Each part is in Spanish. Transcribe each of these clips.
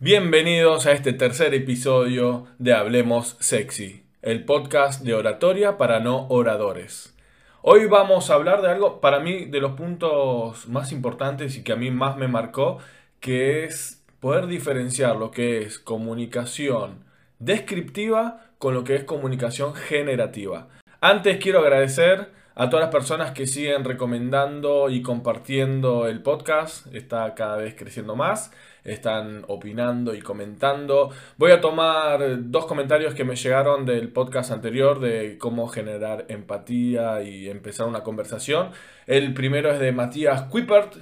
Bienvenidos a este tercer episodio de Hablemos Sexy, el podcast de oratoria para no oradores. Hoy vamos a hablar de algo para mí de los puntos más importantes y que a mí más me marcó, que es poder diferenciar lo que es comunicación descriptiva con lo que es comunicación generativa. Antes quiero agradecer a todas las personas que siguen recomendando y compartiendo el podcast. Está cada vez creciendo más. Están opinando y comentando. Voy a tomar dos comentarios que me llegaron del podcast anterior de cómo generar empatía y empezar una conversación. El primero es de Matías Kuipert,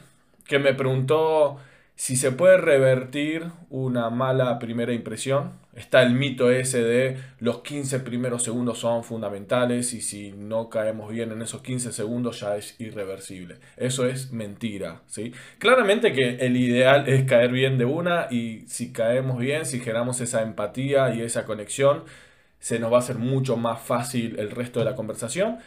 que me preguntó si se puede revertir una mala primera impresión, está el mito ese de los 15 primeros segundos son fundamentales y si no caemos bien en esos 15 segundos ya es irreversible. Eso es mentira, ¿sí? Claramente que el ideal es caer bien de una y si caemos bien, si generamos esa empatía y esa conexión, se nos va a hacer mucho más fácil el resto de la conversación,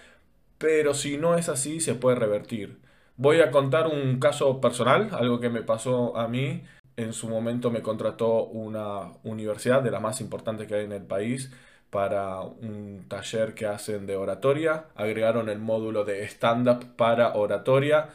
pero si no es así, se puede revertir. Voy a contar un caso personal, algo que me pasó a mí. En su momento me contrató una universidad de las más importantes que hay en el país para un taller que hacen de oratoria. Agregaron el módulo de stand-up para oratoria.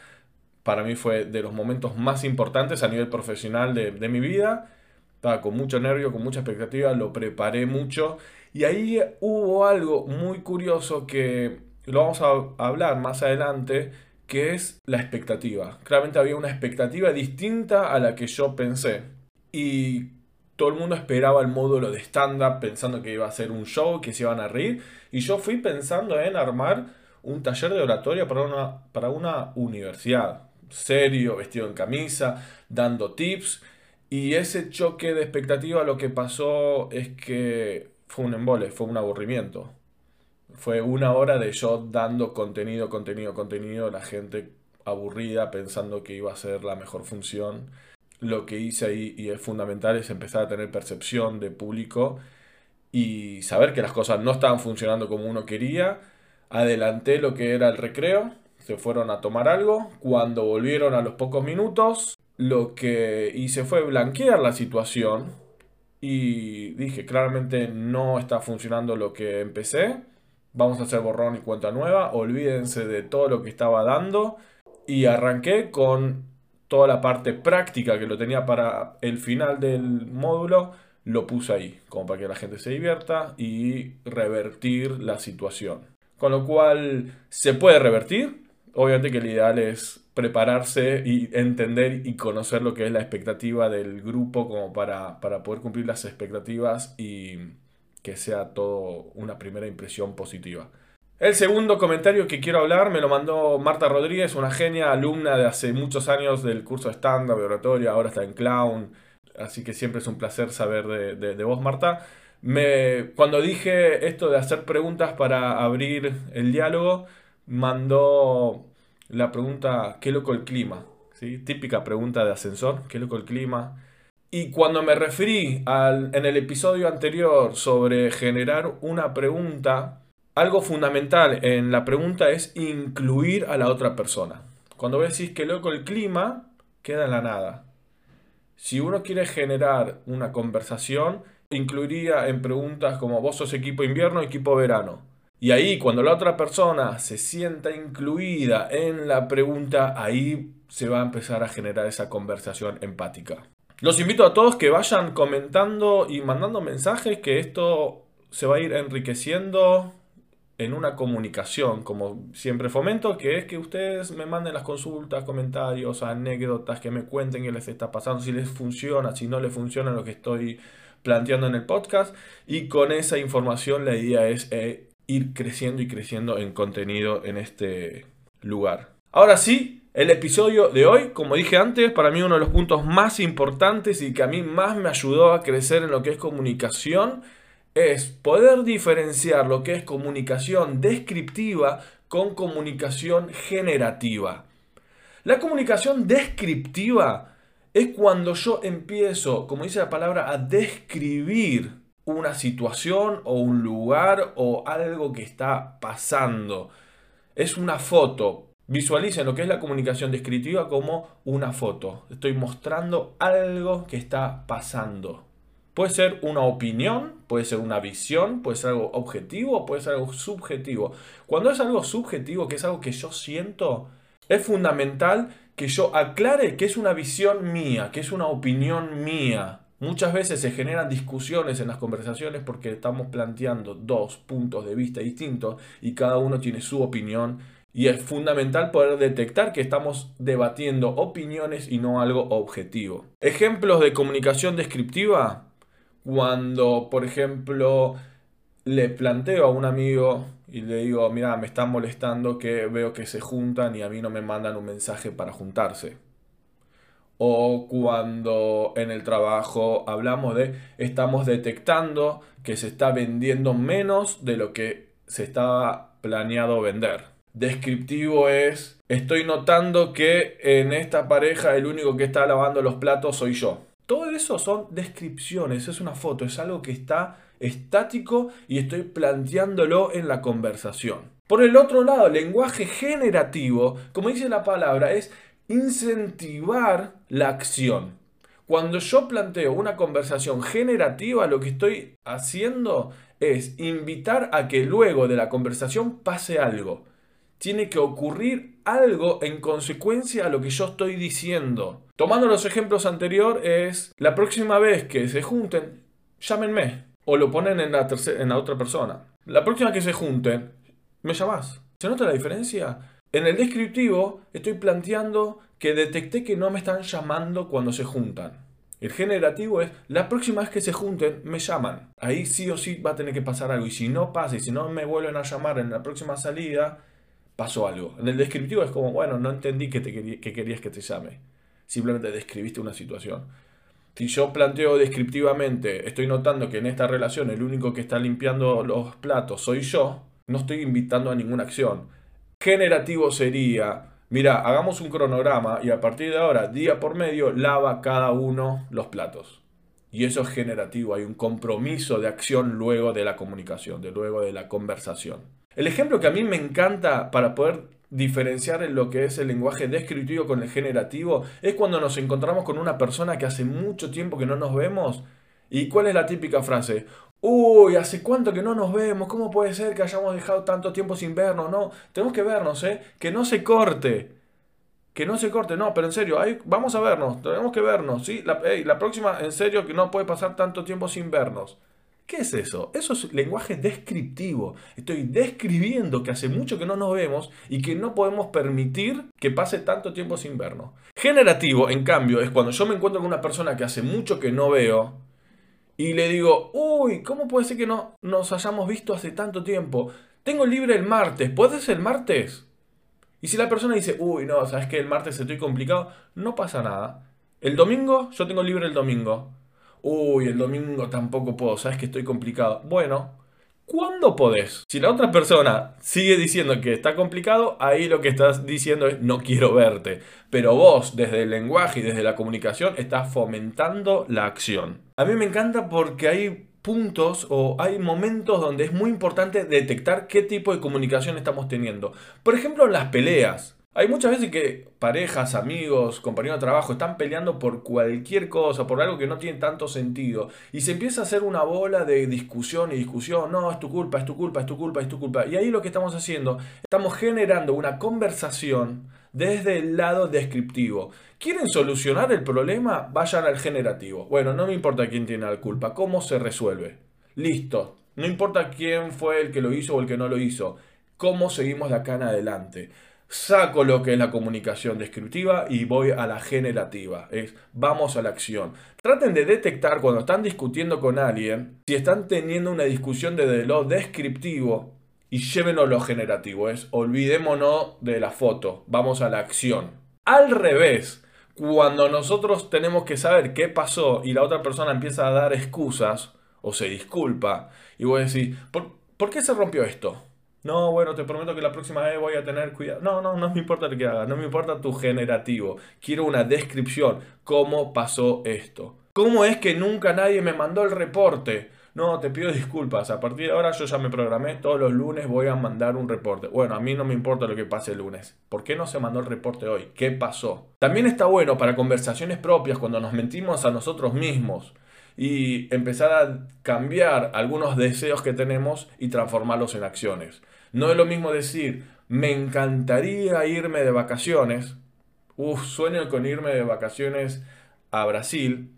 Para mí fue de los momentos más importantes a nivel profesional de, de mi vida. Estaba con mucho nervio, con mucha expectativa, lo preparé mucho. Y ahí hubo algo muy curioso que lo vamos a hablar más adelante, que es la expectativa. Claramente había una expectativa distinta a la que yo pensé. Y todo el mundo esperaba el módulo de stand-up pensando que iba a ser un show, que se iban a reír. Y yo fui pensando en armar un taller de oratoria para una, para una universidad. Serio, vestido en camisa, dando tips. Y ese choque de expectativa lo que pasó es que fue un embole, fue un aburrimiento. Fue una hora de yo dando contenido, contenido, contenido, la gente aburrida pensando que iba a ser la mejor función. Lo que hice ahí y es fundamental es empezar a tener percepción de público y saber que las cosas no estaban funcionando como uno quería. Adelanté lo que era el recreo, se fueron a tomar algo. Cuando volvieron a los pocos minutos, lo que hice fue blanquear la situación y dije claramente no está funcionando lo que empecé vamos a hacer borrón y cuenta nueva, olvídense de todo lo que estaba dando y arranqué con toda la parte práctica que lo tenía para el final del módulo, lo puse ahí, como para que la gente se divierta y revertir la situación. Con lo cual se puede revertir, obviamente que el ideal es prepararse y entender y conocer lo que es la expectativa del grupo como para, para poder cumplir las expectativas y que sea todo una primera impresión positiva. El segundo comentario que quiero hablar me lo mandó Marta Rodríguez, una genia, alumna de hace muchos años del curso de stand-up, de oratoria, ahora está en clown, así que siempre es un placer saber de, vos, Marta. Me, cuando dije esto de hacer preguntas para abrir el diálogo, mandó la pregunta, ¿qué loco el clima? ¿Sí? Típica pregunta de ascensor, ¿qué loco el clima? Y cuando me referí al, en el episodio anterior sobre generar una pregunta, algo fundamental en la pregunta es incluir a la otra persona. Cuando decís que loco el clima, queda en la nada. Si uno quiere generar una conversación, incluiría en preguntas como vos sos equipo invierno, equipo verano. Y ahí, cuando la otra persona se sienta incluida en la pregunta, ahí se va a empezar a generar esa conversación empática. Los invito a todos que vayan comentando y mandando mensajes que esto se va a ir enriqueciendo en una comunicación, como siempre fomento, que es que ustedes me manden las consultas, comentarios, anécdotas, que me cuenten qué les está pasando, si les funciona, si no les funciona lo que estoy planteando en el podcast. Y con esa información la idea es eh, ir creciendo y creciendo en contenido en este lugar. Ahora sí, el episodio de hoy, como dije antes, para mí uno de los puntos más importantes y que a mí más me ayudó a crecer en lo que es comunicación es poder diferenciar lo que es comunicación descriptiva con comunicación generativa. La comunicación descriptiva es cuando yo empiezo, como dice la palabra, a describir una situación o un lugar o algo que está pasando. Es una foto, Visualicen lo que es la comunicación descriptiva como una foto. Estoy mostrando algo que está pasando. Puede ser una opinión, puede ser una visión, puede ser algo objetivo, puede ser algo subjetivo. Cuando es algo subjetivo, que es algo que yo siento, es fundamental que yo aclare que es una visión mía, que es una opinión mía. Muchas veces se generan discusiones en las conversaciones porque estamos planteando dos puntos de vista distintos y cada uno tiene su opinión y es fundamental poder detectar que estamos debatiendo opiniones y no algo objetivo. Ejemplos de comunicación descriptiva cuando, por ejemplo, le planteo a un amigo y le digo, mira, me están molestando que veo que se juntan y a mí no me mandan un mensaje para juntarse. O cuando en el trabajo hablamos de, estamos detectando que se está vendiendo menos de lo que se estaba planeado vender. Descriptivo es, estoy notando que en esta pareja el único que está lavando los platos soy yo. Todo eso son descripciones, es una foto, es algo que está estático y estoy planteándolo en la conversación. Por el otro lado, lenguaje generativo, como dice la palabra, es incentivar la acción. Cuando yo planteo una conversación generativa, lo que estoy haciendo es invitar a que luego de la conversación pase algo tiene que ocurrir algo en consecuencia a lo que yo estoy diciendo. Tomando los ejemplos anteriores, la próxima vez que se junten, llámenme. O lo ponen en la, en la otra persona. La próxima que se junten, me llamas. ¿Se nota la diferencia? En el descriptivo estoy planteando que detecté que no me están llamando cuando se juntan. El generativo es, la próxima vez que se junten, me llaman. Ahí sí o sí va a tener que pasar algo. Y si no pasa y si no me vuelven a llamar en la próxima salida, pasó algo. En el descriptivo es como, bueno, no entendí que, te que querías que te llame. Simplemente describiste una situación. Si yo planteo descriptivamente, estoy notando que en esta relación el único que está limpiando los platos soy yo, no estoy invitando a ninguna acción. Generativo sería, mira, hagamos un cronograma y a partir de ahora, día por medio, lava cada uno los platos. Y eso es generativo, hay un compromiso de acción luego de la comunicación, de luego de la conversación. El ejemplo que a mí me encanta para poder diferenciar en lo que es el lenguaje descriptivo con el generativo es cuando nos encontramos con una persona que hace mucho tiempo que no nos vemos. ¿Y cuál es la típica frase? Uy, ¿hace cuánto que no nos vemos? ¿Cómo puede ser que hayamos dejado tanto tiempo sin vernos? No, tenemos que vernos, ¿eh? Que no se corte. Que no se corte, no, pero en serio, vamos a vernos, tenemos que vernos, ¿sí? La, la próxima, en serio, que no puede pasar tanto tiempo sin vernos. ¿Qué es eso? Eso es lenguaje descriptivo. Estoy describiendo que hace mucho que no nos vemos y que no podemos permitir que pase tanto tiempo sin vernos. Generativo, en cambio, es cuando yo me encuentro con una persona que hace mucho que no veo y le digo, uy, ¿cómo puede ser que no nos hayamos visto hace tanto tiempo? Tengo libre el martes, ¿puedes el martes? Y si la persona dice, uy, no, sabes que el martes estoy complicado, no pasa nada. El domingo, yo tengo libre el domingo. Uy, el domingo tampoco puedo, sabes que estoy complicado. Bueno, ¿cuándo podés? Si la otra persona sigue diciendo que está complicado, ahí lo que estás diciendo es no quiero verte. Pero vos, desde el lenguaje y desde la comunicación, estás fomentando la acción. A mí me encanta porque hay puntos o hay momentos donde es muy importante detectar qué tipo de comunicación estamos teniendo. Por ejemplo, en las peleas. Hay muchas veces que parejas, amigos, compañeros de trabajo están peleando por cualquier cosa, por algo que no tiene tanto sentido. Y se empieza a hacer una bola de discusión y discusión. No, es tu culpa, es tu culpa, es tu culpa, es tu culpa. Y ahí lo que estamos haciendo, estamos generando una conversación desde el lado descriptivo. ¿Quieren solucionar el problema? Vayan al generativo. Bueno, no me importa quién tiene la culpa, cómo se resuelve. Listo. No importa quién fue el que lo hizo o el que no lo hizo. ¿Cómo seguimos de acá en adelante? saco lo que es la comunicación descriptiva y voy a la generativa. Es vamos a la acción. Traten de detectar cuando están discutiendo con alguien, si están teniendo una discusión desde lo descriptivo y llévenlo lo generativo. Es olvidémonos de la foto, vamos a la acción. Al revés, cuando nosotros tenemos que saber qué pasó y la otra persona empieza a dar excusas o se disculpa y voy a decir, ¿por, ¿por qué se rompió esto? No, bueno, te prometo que la próxima vez voy a tener cuidado. No, no, no me importa lo que hagas, no me importa tu generativo. Quiero una descripción. ¿Cómo pasó esto? ¿Cómo es que nunca nadie me mandó el reporte? No, te pido disculpas, a partir de ahora yo ya me programé, todos los lunes voy a mandar un reporte. Bueno, a mí no me importa lo que pase el lunes. ¿Por qué no se mandó el reporte hoy? ¿Qué pasó? También está bueno para conversaciones propias cuando nos mentimos a nosotros mismos y empezar a cambiar algunos deseos que tenemos y transformarlos en acciones. No es lo mismo decir, me encantaría irme de vacaciones, Uf, sueño con irme de vacaciones a Brasil,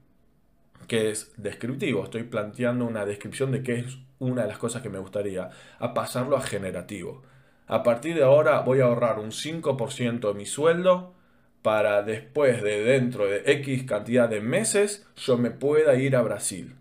que es descriptivo. Estoy planteando una descripción de qué es una de las cosas que me gustaría, a pasarlo a generativo. A partir de ahora voy a ahorrar un 5% de mi sueldo para después de dentro de X cantidad de meses yo me pueda ir a Brasil.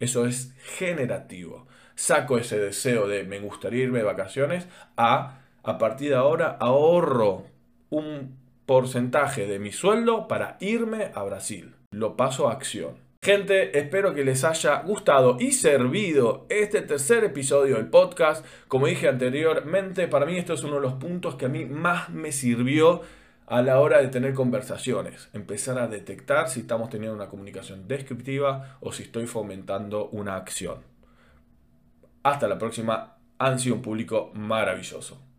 Eso es generativo. Saco ese deseo de me gustaría irme de vacaciones a a partir de ahora ahorro un porcentaje de mi sueldo para irme a Brasil. Lo paso a acción. Gente, espero que les haya gustado y servido este tercer episodio del podcast. Como dije anteriormente, para mí esto es uno de los puntos que a mí más me sirvió a la hora de tener conversaciones. Empezar a detectar si estamos teniendo una comunicación descriptiva o si estoy fomentando una acción. Hasta la próxima. Han sido un público maravilloso.